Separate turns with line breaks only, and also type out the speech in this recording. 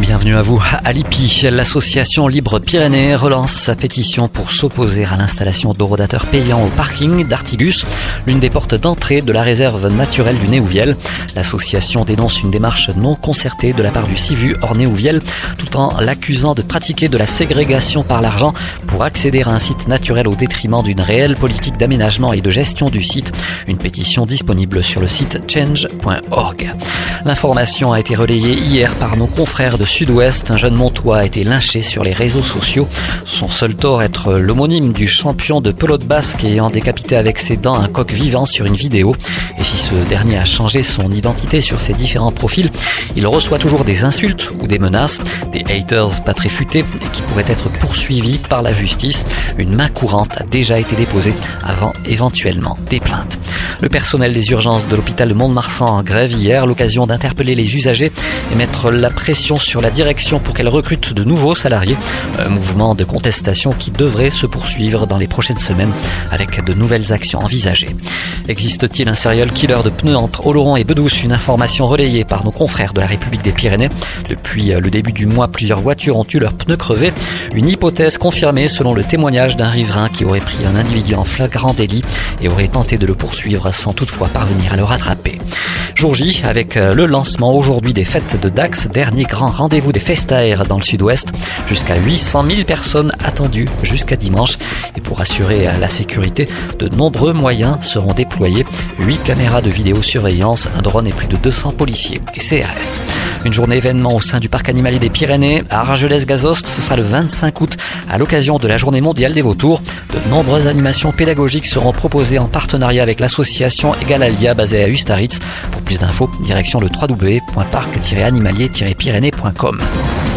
Bienvenue à vous. À Lipi, l'association Libre Pyrénées relance sa pétition pour s'opposer à l'installation d'orodateurs payants au parking d'Artigus, l'une des portes d'entrée de la réserve naturelle du Néouviel. L'association dénonce une démarche non concertée de la part du CIVU hors Néouviel, tout en l'accusant de pratiquer de la ségrégation par l'argent pour accéder à un site naturel au détriment d'une réelle politique d'aménagement et de gestion du site. Une pétition disponible sur le site change.org. L'information a été relayée hier par nos confrères de Sud-Ouest, un jeune Montois a été lynché sur les réseaux sociaux. Son seul tort être l'homonyme du champion de pelote basque ayant décapité avec ses dents un coq vivant sur une vidéo. Et si ce dernier a changé son identité sur ses différents profils, il reçoit toujours des insultes ou des menaces, des haters pas très futés et qui pourraient être poursuivis par la justice. Une main courante a déjà été déposée avant éventuellement des plaintes. Le personnel des urgences de l'hôpital de Mont-de-Marsan grève hier, l'occasion d'interpeller les usagers et mettre la pression sur la direction pour qu'elle recrute de nouveaux salariés. Un mouvement de contestation qui devrait se poursuivre dans les prochaines semaines avec de nouvelles actions envisagées. Existe-t-il un serial killer de pneus entre Oloron et Bedouce? Une information relayée par nos confrères de la République des Pyrénées. Depuis le début du mois, plusieurs voitures ont eu leurs pneus crevés. Une hypothèse confirmée selon le témoignage d'un riverain qui aurait pris un individu en flagrant délit et aurait tenté de le poursuivre sans toutefois parvenir à le rattraper. Jour J, avec euh, le lancement aujourd'hui des fêtes de Dax, dernier grand rendez-vous des Festaires dans le sud-ouest. Jusqu'à 800 000 personnes attendues jusqu'à dimanche. Et pour assurer euh, la sécurité, de nombreux moyens seront déployés. 8 caméras de vidéosurveillance, un drone et plus de 200 policiers et CRS. Une journée événement au sein du parc animalier des Pyrénées à Argelès-Gazost. Ce sera le 25 août à l'occasion de la journée mondiale des vautours. De nombreuses animations pédagogiques seront proposées en partenariat avec l'association Egalalia basée à Ustaritz. Pour plus d'infos, direction le www.parc-animalier-pyrénées.com.